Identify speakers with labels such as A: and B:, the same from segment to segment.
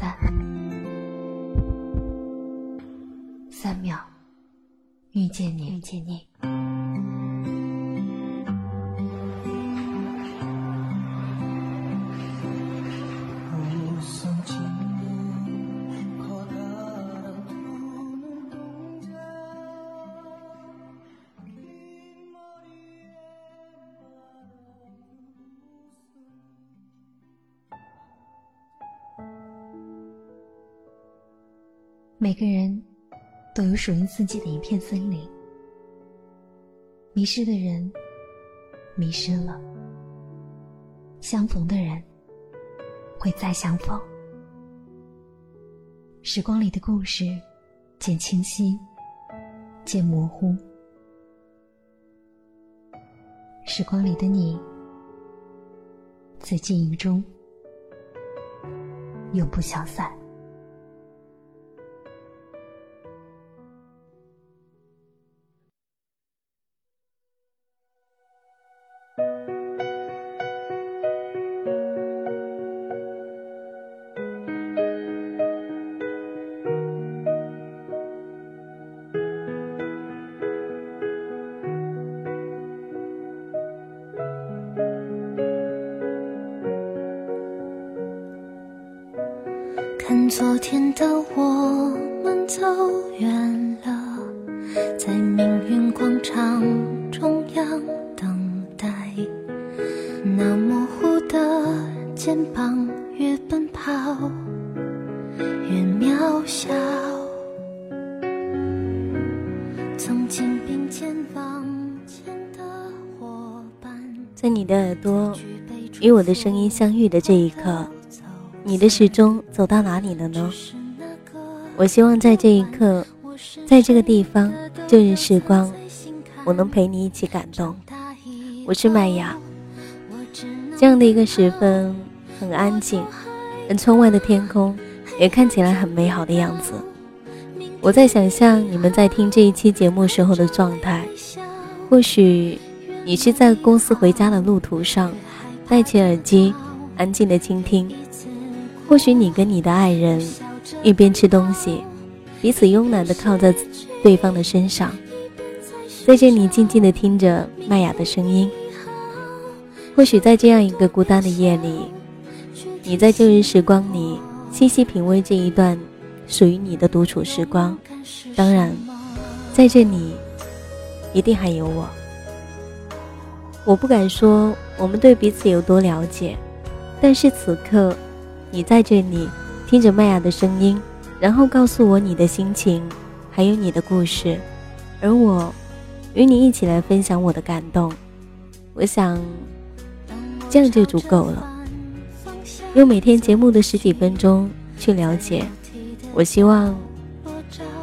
A: 三，三秒，遇见你，遇见你。每个人都有属于自己的一片森林，迷失的人迷失了，相逢的人会再相逢。时光里的故事，渐清晰，渐模糊；时光里的你，在记忆中永不消散。
B: 的我们走远了，在命运广场中央等待。那模糊的肩膀，越奔跑越渺小。曾经并肩往前的伙伴，
C: 在你的耳朵与我的声音相遇的这一刻。你的时钟走到哪里了呢？我希望在这一刻，在这个地方，旧日时光，我能陪你一起感动。我是麦雅。这样的一个时分，很安静，而窗外的天空也看起来很美好的样子。我在想象你们在听这一期节目时候的状态，或许你是在公司回家的路途上，戴起耳机，安静的倾听。或许你跟你的爱人一边吃东西，彼此慵懒地靠在对方的身上，在这里静静地听着麦雅的声音。或许在这样一个孤单的夜里，你在旧日时光里细细品味这一段属于你的独处时光。当然，在这里一定还有我。我不敢说我们对彼此有多了解，但是此刻。你在这里听着麦雅的声音，然后告诉我你的心情，还有你的故事，而我与你一起来分享我的感动。我想这样就足够了。用每天节目的十几分钟去了解，我希望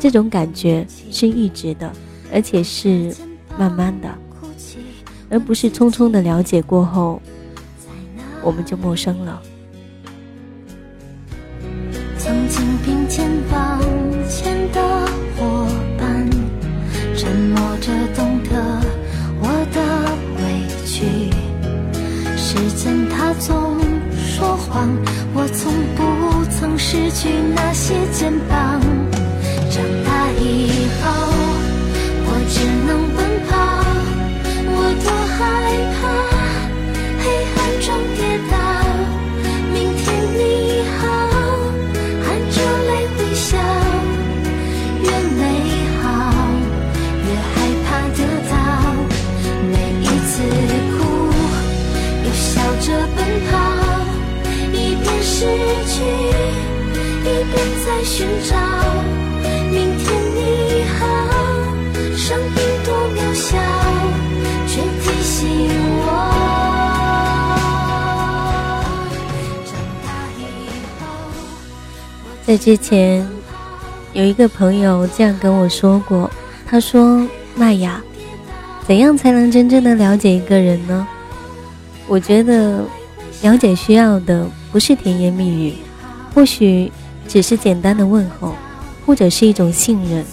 C: 这种感觉是一直的，而且是慢慢的，而不是匆匆的了解过后我们就陌生了。
B: 从不曾失去那些肩膀。长大以后，
C: 在之前，有一个朋友这样跟我说过，他说：“麦雅，怎样才能真正的了解一个人呢？”我觉得，了解需要的不是甜言蜜语，或许。只是简单的问候，或者是一种信任，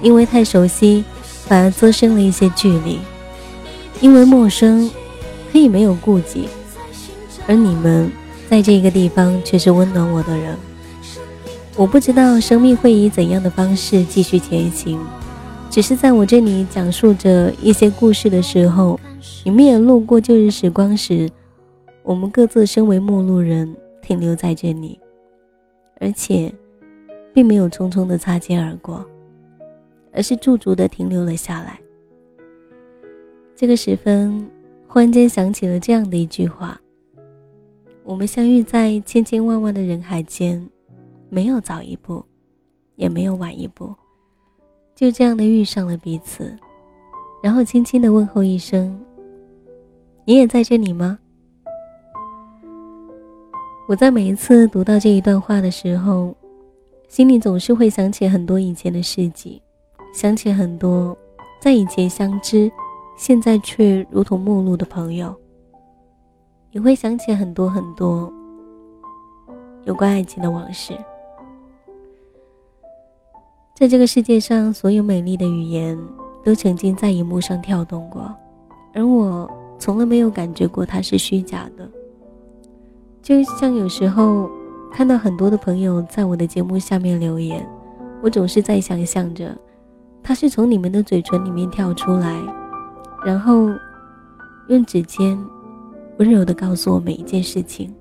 C: 因为太熟悉，反而滋生了一些距离；因为陌生，可以没有顾忌，而你们在这个地方却是温暖我的人。我不知道生命会以怎样的方式继续前行，只是在我这里讲述着一些故事的时候，你们也路过旧日时光时，我们各自身为陌路人停留在这里，而且并没有匆匆的擦肩而过，而是驻足的停留了下来。这个时分，忽然间想起了这样的一句话：我们相遇在千千万万的人海间。没有早一步，也没有晚一步，就这样的遇上了彼此，然后轻轻的问候一声：“你也在这里吗？”我在每一次读到这一段话的时候，心里总是会想起很多以前的事迹，想起很多在以前相知，现在却如同陌路的朋友，也会想起很多很多有关爱情的往事。在这个世界上，所有美丽的语言都曾经在荧幕上跳动过，而我从来没有感觉过它是虚假的。就像有时候看到很多的朋友在我的节目下面留言，我总是在想象着，他是从你们的嘴唇里面跳出来，然后用指尖温柔的告诉我每一件事情。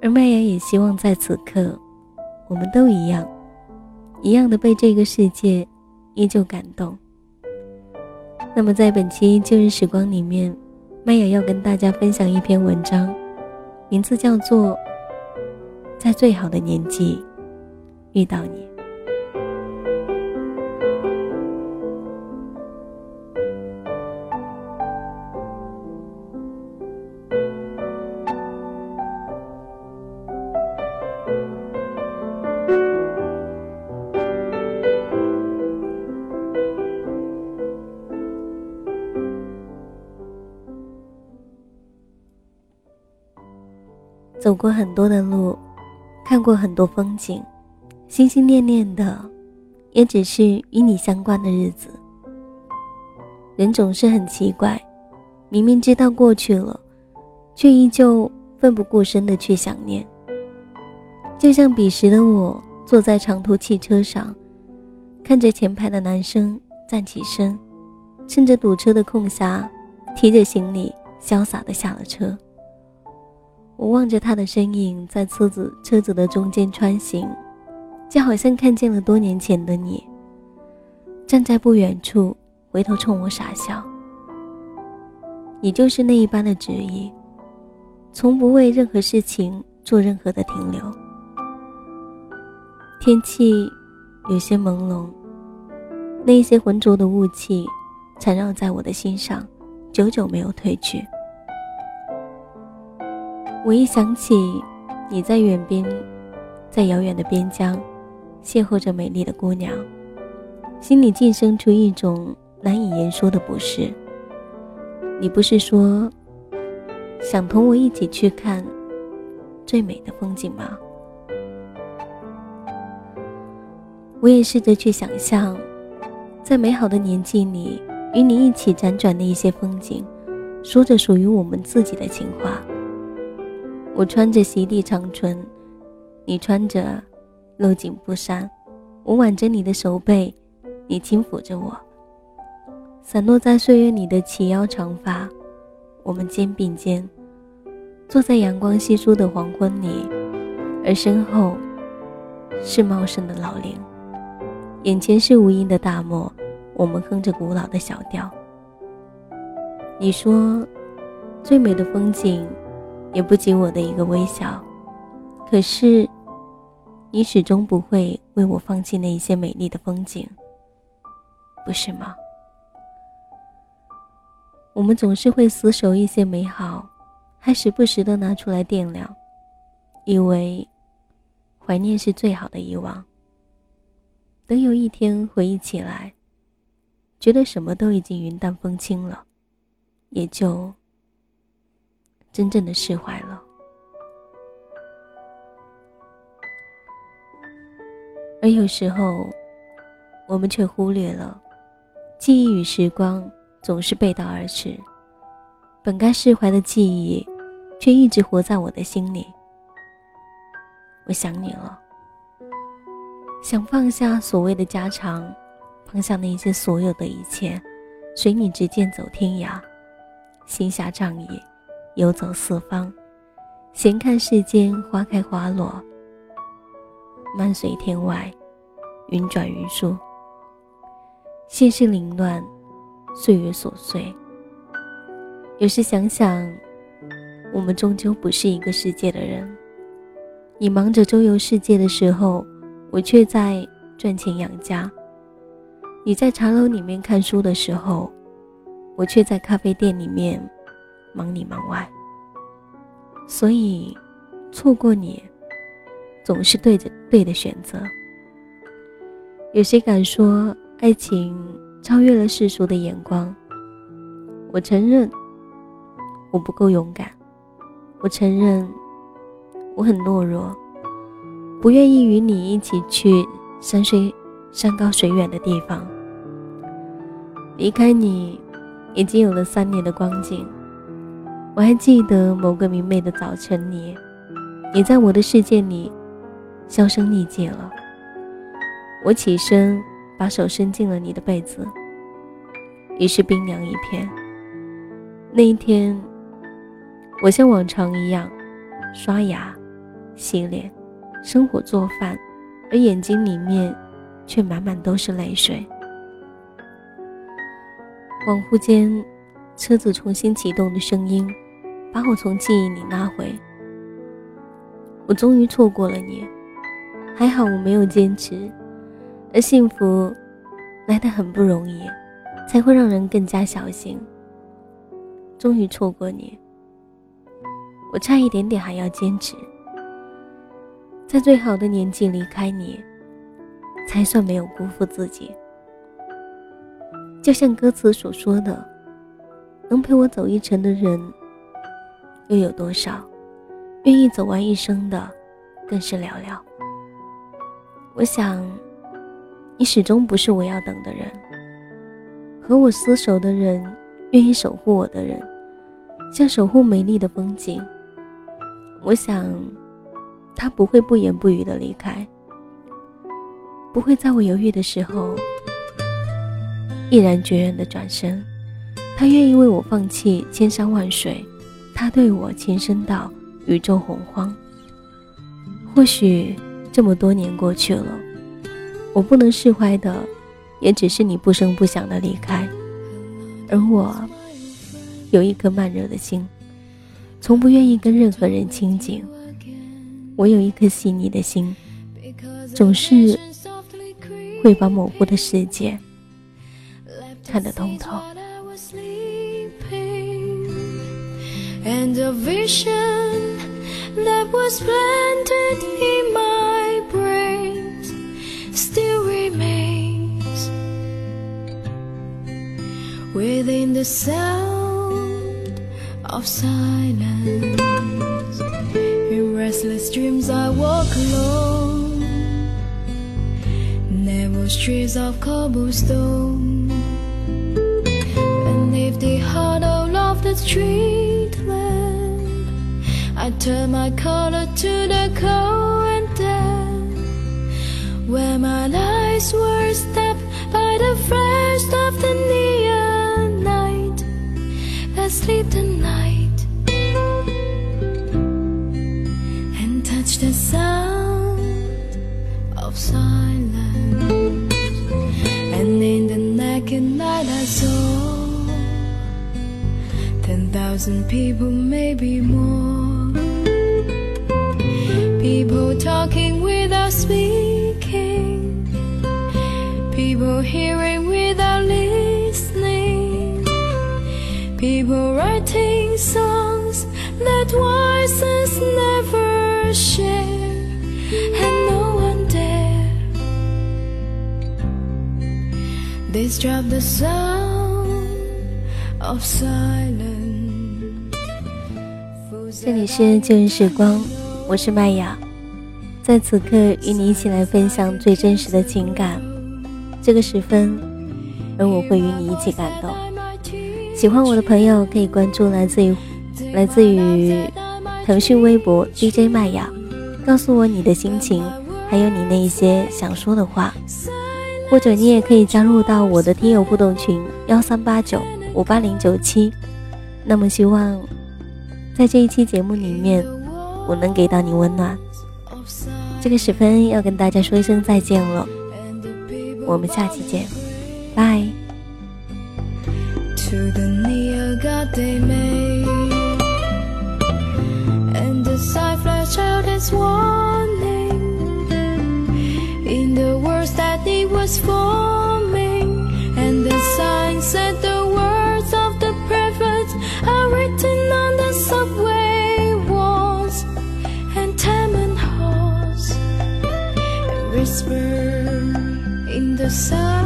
C: 而麦芽也希望在此刻，我们都一样。一样的被这个世界依旧感动。那么，在本期旧日时光里面，麦雅要跟大家分享一篇文章，名字叫做《在最好的年纪遇到你》。过很多的路，看过很多风景，心心念念的，也只是与你相关的日子。人总是很奇怪，明明知道过去了，却依旧奋不顾身的去想念。就像彼时的我，坐在长途汽车上，看着前排的男生站起身，趁着堵车的空暇，提着行李潇洒的下了车。我望着他的身影在车子车子的中间穿行，就好像看见了多年前的你。站在不远处，回头冲我傻笑。你就是那一般的执意，从不为任何事情做任何的停留。天气有些朦胧，那些浑浊的雾气缠绕在我的心上，久久没有褪去。我一想起你在远边，在遥远的边疆，邂逅着美丽的姑娘，心里竟生出一种难以言说的不适。你不是说想同我一起去看最美的风景吗？我也试着去想象，在美好的年纪里，与你一起辗转的一些风景，说着属于我们自己的情话。我穿着席地长裙，你穿着露颈布衫，我挽着你的手背，你轻抚着我。散落在岁月里的齐腰长发，我们肩并肩，坐在阳光稀疏的黄昏里，而身后是茂盛的老林，眼前是无垠的大漠，我们哼着古老的小调。你说，最美的风景。也不及我的一个微笑，可是，你始终不会为我放弃那一些美丽的风景，不是吗？我们总是会死守一些美好，还时不时的拿出来掂量，以为怀念是最好的遗忘。等有一天回忆起来，觉得什么都已经云淡风轻了，也就。真正的释怀了，而有时候，我们却忽略了，记忆与时光总是背道而驰，本该释怀的记忆，却一直活在我的心里。我想你了，想放下所谓的家常，放下那些所有的一切，随你执剑走天涯，心下仗义，游走四方，闲看世间花开花落，漫随天外，云转云舒。现世凌乱，岁月琐碎。有时想想，我们终究不是一个世界的人。你忙着周游世界的时候，我却在赚钱养家；你在茶楼里面看书的时候，我却在咖啡店里面忙里忙外。所以，错过你，总是对着对的选择。有谁敢说？爱情超越了世俗的眼光。我承认，我不够勇敢。我承认，我很懦弱，不愿意与你一起去山水山高水远的地方。离开你，已经有了三年的光景。我还记得某个明媚的早晨，你，你在我的世界里销声匿迹了。我起身。把手伸进了你的被子，已是冰凉一片。那一天，我像往常一样刷牙、洗脸、生火做饭，而眼睛里面却满满都是泪水。恍惚间，车子重新启动的声音把我从记忆里拉回。我终于错过了你，还好我没有坚持。而幸福来得很不容易，才会让人更加小心。终于错过你，我差一点点还要坚持，在最好的年纪离开你，才算没有辜负自己。就像歌词所说的，能陪我走一程的人又有多少？愿意走完一生的，更是寥寥。我想。你始终不是我要等的人，和我厮守的人，愿意守护我的人，像守护美丽的风景。我想，他不会不言不语的离开，不会在我犹豫的时候毅然决然的转身。他愿意为我放弃千山万水，他对我情深到宇宙洪荒。或许这么多年过去了。我不能释怀的，也只是你不声不响的离开，而我有一颗慢热的心，从不愿意跟任何人亲近。我有一颗细腻的心，总是会把模糊的世界看得通透。
D: Still remains within the sound of silence. In restless dreams, I walk alone, narrow streets of cobblestone, and if the hollow of the street lamp, I turn my collar to the cold and dead where my eyes were stopped by the flash of the neon night that sleep the night and touch the sound of silence. And in the naked night I saw ten thousand people maybe more people talking without speaking People hearing without listening. People writing songs that voices never share. And no one dare disrupt the sound of silence.
C: 这里是旧日时光，我是麦雅， 在此刻与你一起来分享最真实的情感。这个时分，而我会与你一起感动。喜欢我的朋友可以关注来自于来自于腾讯微博 DJ 麦雅，告诉我你的心情，还有你那些想说的话，或者你也可以加入到我的听友互动群幺三八九五八零九七。那么希望在这一期节目里面，我能给到你温暖。这个时分要跟大家说一声再见了，我们下期见，拜。
D: to the near God they made. And the sign flashed out its warning in the words that it was for. the sun.